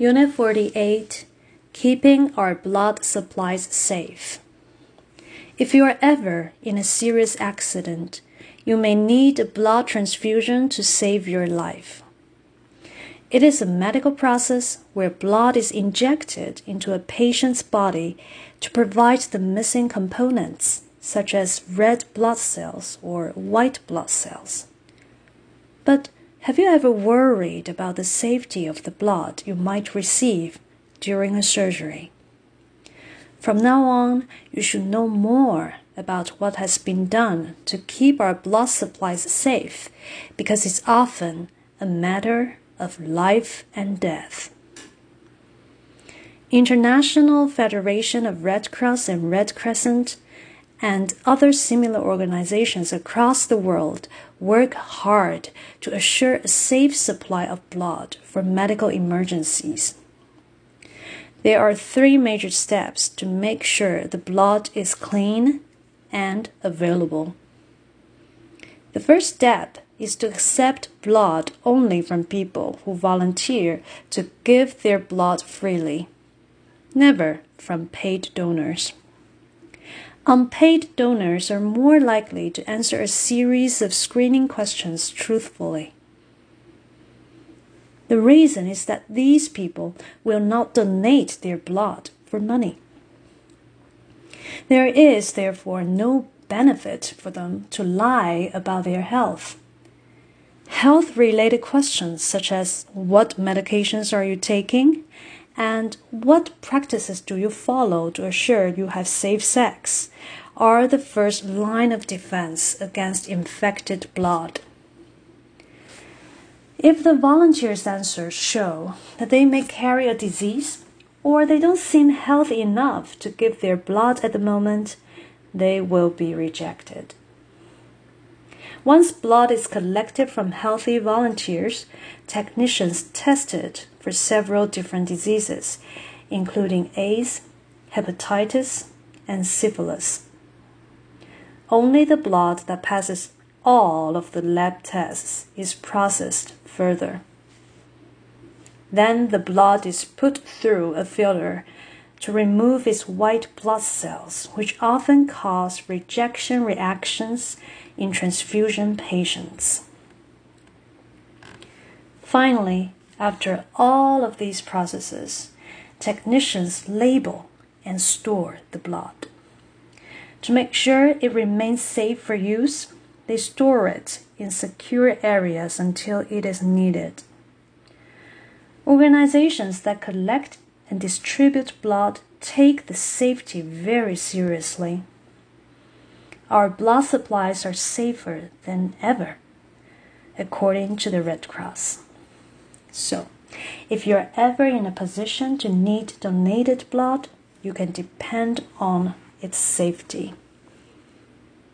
Unit 48 Keeping Our Blood Supplies Safe. If you are ever in a serious accident, you may need a blood transfusion to save your life. It is a medical process where blood is injected into a patient's body to provide the missing components, such as red blood cells or white blood cells. But have you ever worried about the safety of the blood you might receive during a surgery? From now on, you should know more about what has been done to keep our blood supplies safe because it's often a matter of life and death. International Federation of Red Cross and Red Crescent and other similar organizations across the world work hard to assure a safe supply of blood for medical emergencies. There are three major steps to make sure the blood is clean and available. The first step is to accept blood only from people who volunteer to give their blood freely, never from paid donors. Unpaid donors are more likely to answer a series of screening questions truthfully. The reason is that these people will not donate their blood for money. There is, therefore, no benefit for them to lie about their health. Health related questions such as what medications are you taking and what practices do you follow to assure you have safe sex are the first line of defense against infected blood. If the volunteers' answers show that they may carry a disease or they don't seem healthy enough to give their blood at the moment, they will be rejected. Once blood is collected from healthy volunteers, technicians test it for several different diseases, including AIDS, hepatitis, and syphilis. Only the blood that passes all of the lab tests is processed further. Then the blood is put through a filter to remove its white blood cells, which often cause rejection reactions in transfusion patients. Finally, after all of these processes, technicians label and store the blood. To make sure it remains safe for use, they store it in secure areas until it is needed. Organizations that collect and distribute blood take the safety very seriously. Our blood supplies are safer than ever, according to the Red Cross. So, if you're ever in a position to need donated blood, you can depend on its safety.